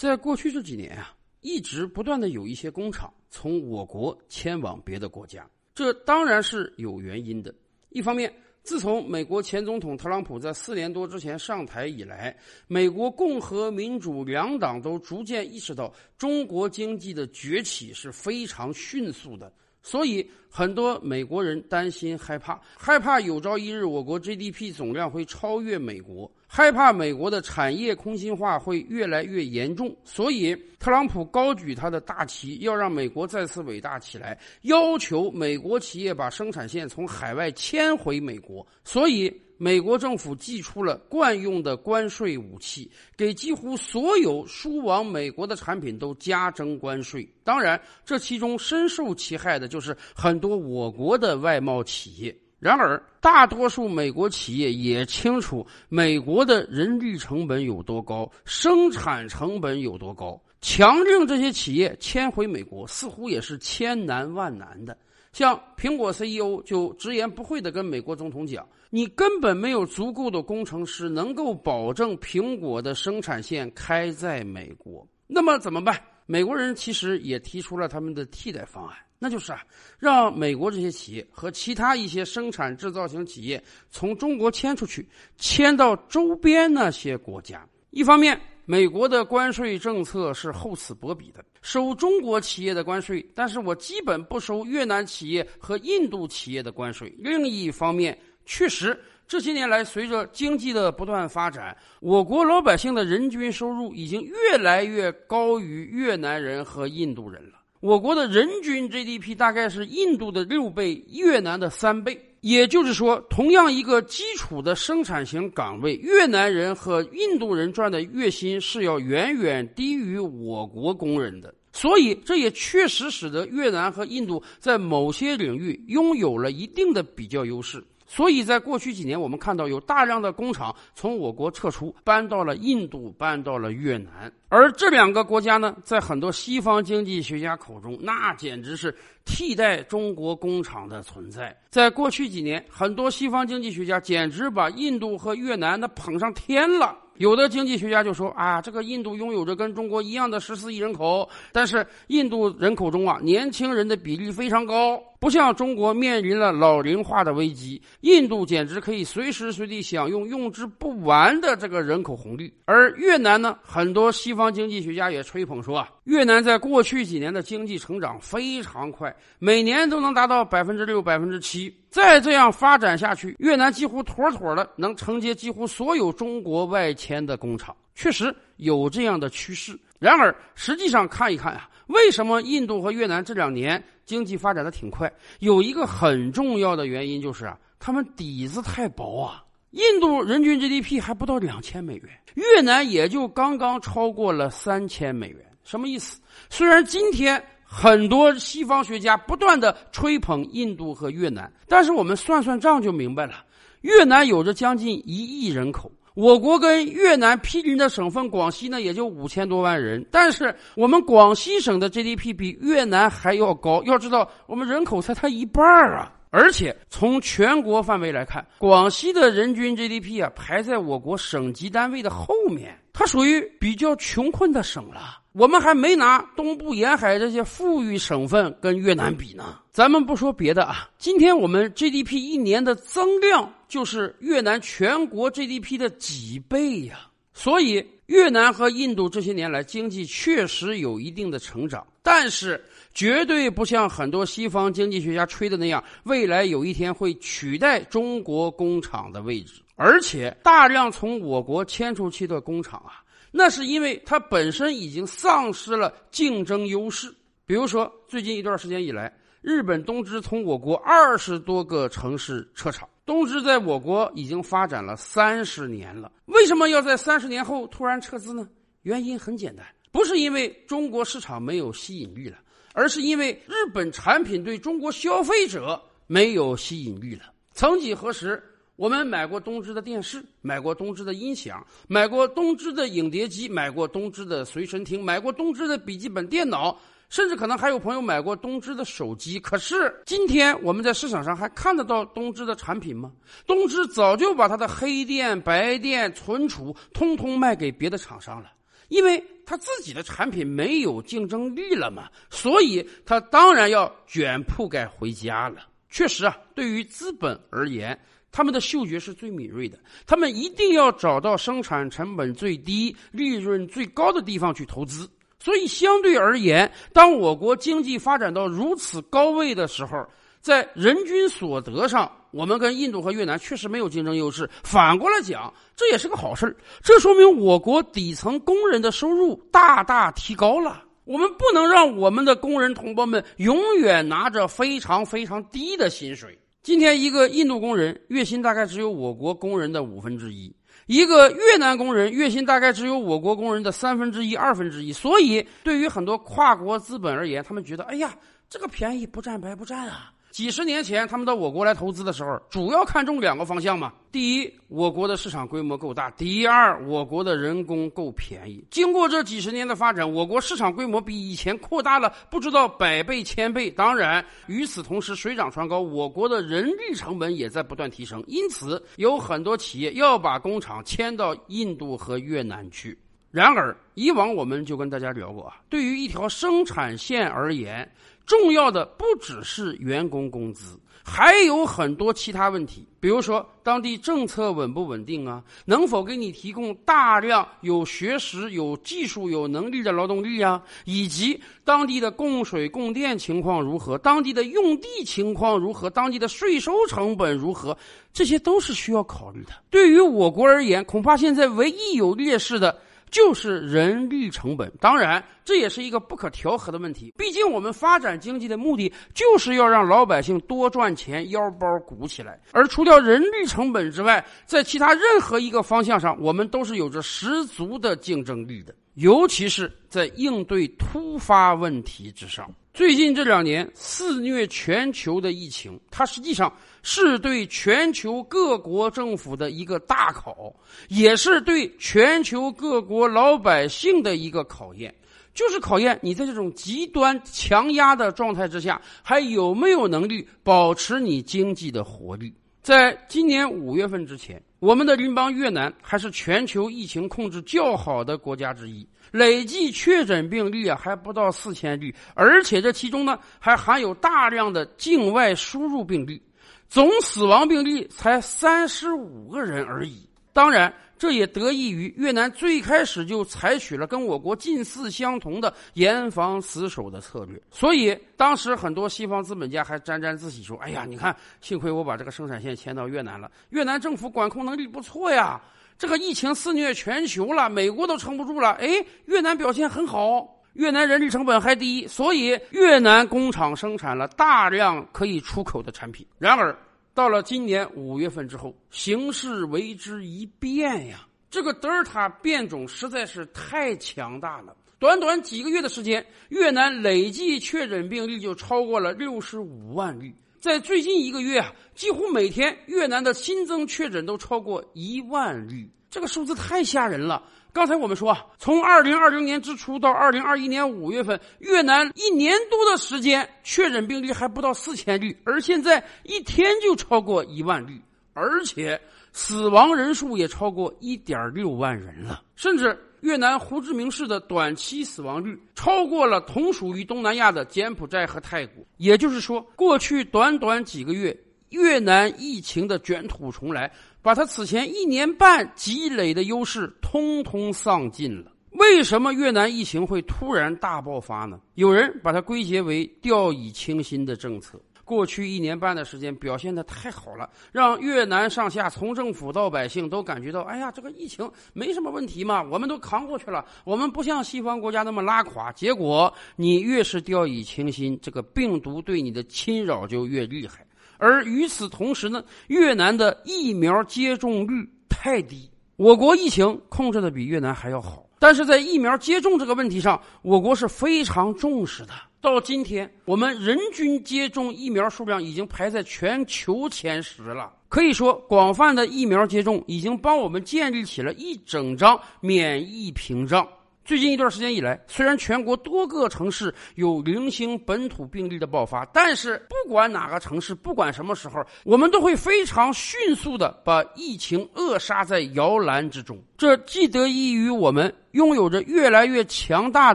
在过去这几年啊，一直不断的有一些工厂从我国迁往别的国家，这当然是有原因的。一方面，自从美国前总统特朗普在四年多之前上台以来，美国共和民主两党都逐渐意识到中国经济的崛起是非常迅速的。所以，很多美国人担心、害怕，害怕有朝一日我国 GDP 总量会超越美国，害怕美国的产业空心化会越来越严重。所以，特朗普高举他的大旗，要让美国再次伟大起来，要求美国企业把生产线从海外迁回美国。所以。美国政府祭出了惯用的关税武器，给几乎所有输往美国的产品都加征关税。当然，这其中深受其害的就是很多我国的外贸企业。然而，大多数美国企业也清楚美国的人力成本有多高，生产成本有多高，强令这些企业迁回美国，似乎也是千难万难的。像苹果 CEO 就直言不讳地跟美国总统讲：“你根本没有足够的工程师能够保证苹果的生产线开在美国。”那么怎么办？美国人其实也提出了他们的替代方案，那就是啊，让美国这些企业和其他一些生产制造型企业从中国迁出去，迁到周边那些国家。一方面，美国的关税政策是厚此薄彼的，收中国企业的关税，但是我基本不收越南企业和印度企业的关税。另一方面，确实这些年来，随着经济的不断发展，我国老百姓的人均收入已经越来越高于越南人和印度人了。我国的人均 GDP 大概是印度的六倍，越南的三倍。也就是说，同样一个基础的生产型岗位，越南人和印度人赚的月薪是要远远低于我国工人的。所以，这也确实使得越南和印度在某些领域拥有了一定的比较优势。所以在过去几年，我们看到有大量的工厂从我国撤出，搬到了印度，搬到了越南。而这两个国家呢，在很多西方经济学家口中，那简直是替代中国工厂的存在。在过去几年，很多西方经济学家简直把印度和越南那捧上天了。有的经济学家就说啊，这个印度拥有着跟中国一样的十四亿人口，但是印度人口中啊，年轻人的比例非常高。不像中国面临了老龄化的危机，印度简直可以随时随地享用用之不完的这个人口红利。而越南呢，很多西方经济学家也吹捧说啊，越南在过去几年的经济成长非常快，每年都能达到百分之六、百分之七。再这样发展下去，越南几乎妥妥的能承接几乎所有中国外迁的工厂。确实有这样的趋势。然而，实际上看一看啊，为什么印度和越南这两年？经济发展的挺快，有一个很重要的原因就是啊，他们底子太薄啊。印度人均 GDP 还不到两千美元，越南也就刚刚超过了三千美元。什么意思？虽然今天很多西方学家不断的吹捧印度和越南，但是我们算算账就明白了，越南有着将近一亿人口。我国跟越南毗邻的省份广西呢，也就五千多万人，但是我们广西省的 GDP 比越南还要高。要知道，我们人口才才一半啊！而且从全国范围来看，广西的人均 GDP 啊，排在我国省级单位的后面，它属于比较穷困的省了。我们还没拿东部沿海这些富裕省份跟越南比呢。咱们不说别的啊，今天我们 GDP 一年的增量就是越南全国 GDP 的几倍呀。所以，越南和印度这些年来经济确实有一定的成长，但是绝对不像很多西方经济学家吹的那样，未来有一天会取代中国工厂的位置。而且，大量从我国迁出去的工厂啊。那是因为它本身已经丧失了竞争优势。比如说，最近一段时间以来，日本东芝从我国二十多个城市撤厂。东芝在我国已经发展了三十年了，为什么要在三十年后突然撤资呢？原因很简单，不是因为中国市场没有吸引力了，而是因为日本产品对中国消费者没有吸引力了。曾几何时。我们买过东芝的电视，买过东芝的音响，买过东芝的影碟机，买过东芝的随身听，买过东芝的笔记本电脑，甚至可能还有朋友买过东芝的手机。可是今天我们在市场上还看得到东芝的产品吗？东芝早就把它的黑电、白电、存储通通卖给别的厂商了。因为他自己的产品没有竞争力了嘛，所以他当然要卷铺盖回家了。确实啊，对于资本而言，他们的嗅觉是最敏锐的，他们一定要找到生产成本最低、利润最高的地方去投资。所以，相对而言，当我国经济发展到如此高位的时候，在人均所得上，我们跟印度和越南确实没有竞争优势。反过来讲，这也是个好事这说明我国底层工人的收入大大提高了。我们不能让我们的工人同胞们永远拿着非常非常低的薪水。今天，一个印度工人月薪大概只有我国工人的五分之一。一个越南工人月薪大概只有我国工人的三分之一、二分之一，所以对于很多跨国资本而言，他们觉得，哎呀，这个便宜不占白不占啊。几十年前，他们到我国来投资的时候，主要看重两个方向嘛。第一，我国的市场规模够大；第二，我国的人工够便宜。经过这几十年的发展，我国市场规模比以前扩大了不知道百倍、千倍。当然，与此同时，水涨船高，我国的人力成本也在不断提升。因此，有很多企业要把工厂迁到印度和越南去。然而，以往我们就跟大家聊过啊，对于一条生产线而言，重要的不只是员工工资，还有很多其他问题。比如说，当地政策稳不稳定啊？能否给你提供大量有学识、有技术、有能力的劳动力啊？以及当地的供水供电情况如何？当地的用地情况如何？当地的税收成本如何？这些都是需要考虑的。对于我国而言，恐怕现在唯一有劣势的。就是人力成本，当然这也是一个不可调和的问题。毕竟我们发展经济的目的就是要让老百姓多赚钱，腰包鼓起来。而除掉人力成本之外，在其他任何一个方向上，我们都是有着十足的竞争力的，尤其是在应对突发问题之上。最近这两年肆虐全球的疫情，它实际上是对全球各国政府的一个大考，也是对全球各国老百姓的一个考验，就是考验你在这种极端强压的状态之下，还有没有能力保持你经济的活力。在今年五月份之前，我们的邻邦越南还是全球疫情控制较好的国家之一。累计确诊病例啊还不到四千例，而且这其中呢还含有大量的境外输入病例，总死亡病例才三十五个人而已。当然，这也得益于越南最开始就采取了跟我国近似相同的严防死守的策略，所以当时很多西方资本家还沾沾自喜说：“哎呀，你看，幸亏我把这个生产线迁到越南了，越南政府管控能力不错呀。”这个疫情肆虐全球了，美国都撑不住了。哎，越南表现很好，越南人力成本还低，所以越南工厂生产了大量可以出口的产品。然而，到了今年五月份之后，形势为之一变呀！这个德尔塔变种实在是太强大了，短短几个月的时间，越南累计确诊病例就超过了六十五万例。在最近一个月啊，几乎每天越南的新增确诊都超过一万例，这个数字太吓人了。刚才我们说啊，从二零二零年之初到二零二一年五月份，越南一年多的时间确诊病例还不到四千例，而现在一天就超过一万例，而且死亡人数也超过一点六万人了，甚至。越南胡志明市的短期死亡率超过了同属于东南亚的柬埔寨和泰国，也就是说，过去短短几个月，越南疫情的卷土重来，把他此前一年半积累的优势通通丧尽了。为什么越南疫情会突然大爆发呢？有人把它归结为掉以轻心的政策。过去一年半的时间表现的太好了，让越南上下从政府到百姓都感觉到，哎呀，这个疫情没什么问题嘛，我们都扛过去了，我们不像西方国家那么拉垮。结果你越是掉以轻心，这个病毒对你的侵扰就越厉害。而与此同时呢，越南的疫苗接种率太低，我国疫情控制的比越南还要好，但是在疫苗接种这个问题上，我国是非常重视的。到今天，我们人均接种疫苗数量已经排在全球前十了。可以说，广泛的疫苗接种已经帮我们建立起了一整张免疫屏障。最近一段时间以来，虽然全国多个城市有零星本土病例的爆发，但是不管哪个城市，不管什么时候，我们都会非常迅速的把疫情扼杀在摇篮之中。这既得益于我们拥有着越来越强大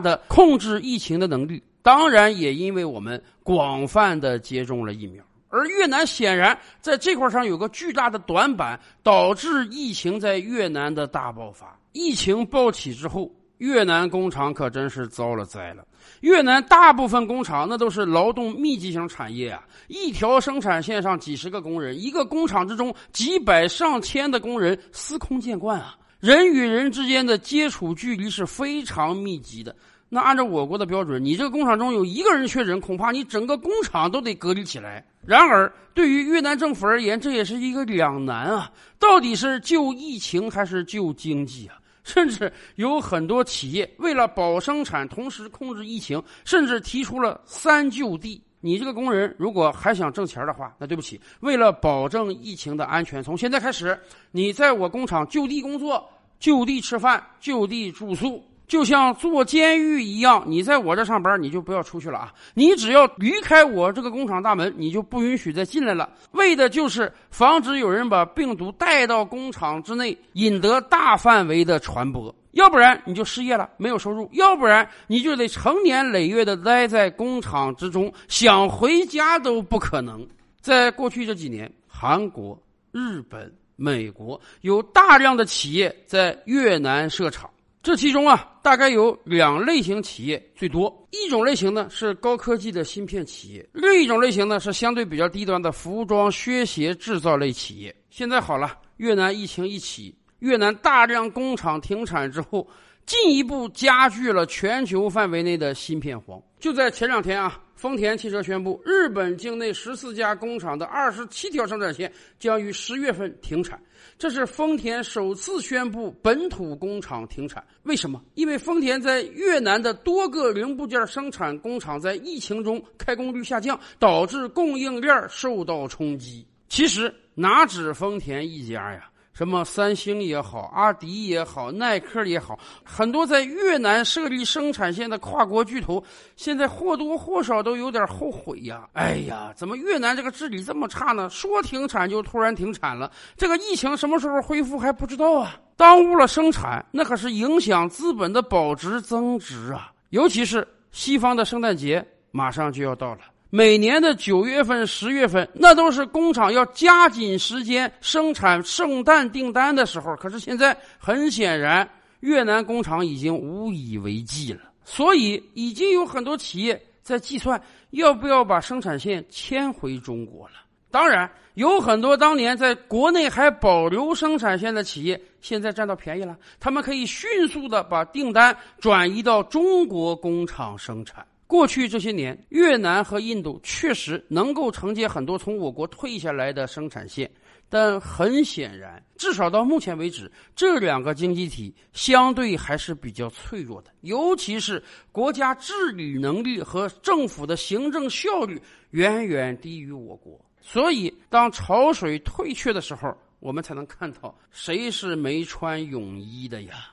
的控制疫情的能力，当然也因为我们广泛的接种了疫苗。而越南显然在这块上有个巨大的短板，导致疫情在越南的大爆发。疫情暴起之后。越南工厂可真是遭了灾了。越南大部分工厂那都是劳动密集型产业啊，一条生产线上几十个工人，一个工厂之中几百上千的工人，司空见惯啊。人与人之间的接触距离是非常密集的。那按照我国的标准，你这个工厂中有一个人确诊，恐怕你整个工厂都得隔离起来。然而，对于越南政府而言，这也是一个两难啊，到底是救疫情还是救经济啊？甚至有很多企业为了保生产，同时控制疫情，甚至提出了三就地。你这个工人如果还想挣钱的话，那对不起，为了保证疫情的安全，从现在开始，你在我工厂就地工作、就地吃饭、就地住宿。就像坐监狱一样，你在我这上班，你就不要出去了啊！你只要离开我这个工厂大门，你就不允许再进来了。为的就是防止有人把病毒带到工厂之内，引得大范围的传播。要不然你就失业了，没有收入；要不然你就得成年累月的待在工厂之中，想回家都不可能。在过去这几年，韩国、日本、美国有大量的企业在越南设厂。这其中啊，大概有两类型企业最多。一种类型呢是高科技的芯片企业，另一种类型呢是相对比较低端的服装、靴鞋制造类企业。现在好了，越南疫情一起，越南大量工厂停产之后，进一步加剧了全球范围内的芯片荒。就在前两天啊，丰田汽车宣布，日本境内十四家工厂的二十七条生产线将于十月份停产。这是丰田首次宣布本土工厂停产，为什么？因为丰田在越南的多个零部件生产工厂在疫情中开工率下降，导致供应链受到冲击。其实哪止丰田一家呀？什么三星也好，阿迪也好，耐克也好，很多在越南设立生产线的跨国巨头，现在或多或少都有点后悔呀。哎呀，怎么越南这个治理这么差呢？说停产就突然停产了，这个疫情什么时候恢复还不知道啊！耽误了生产，那可是影响资本的保值增值啊！尤其是西方的圣诞节马上就要到了。每年的九月份、十月份，那都是工厂要加紧时间生产圣诞订单的时候。可是现在很显然，越南工厂已经无以为继了，所以已经有很多企业在计算要不要把生产线迁回中国了。当然，有很多当年在国内还保留生产线的企业，现在占到便宜了，他们可以迅速的把订单转移到中国工厂生产。过去这些年，越南和印度确实能够承接很多从我国退下来的生产线，但很显然，至少到目前为止，这两个经济体相对还是比较脆弱的，尤其是国家治理能力和政府的行政效率远远低于我国。所以，当潮水退却的时候，我们才能看到谁是没穿泳衣的呀。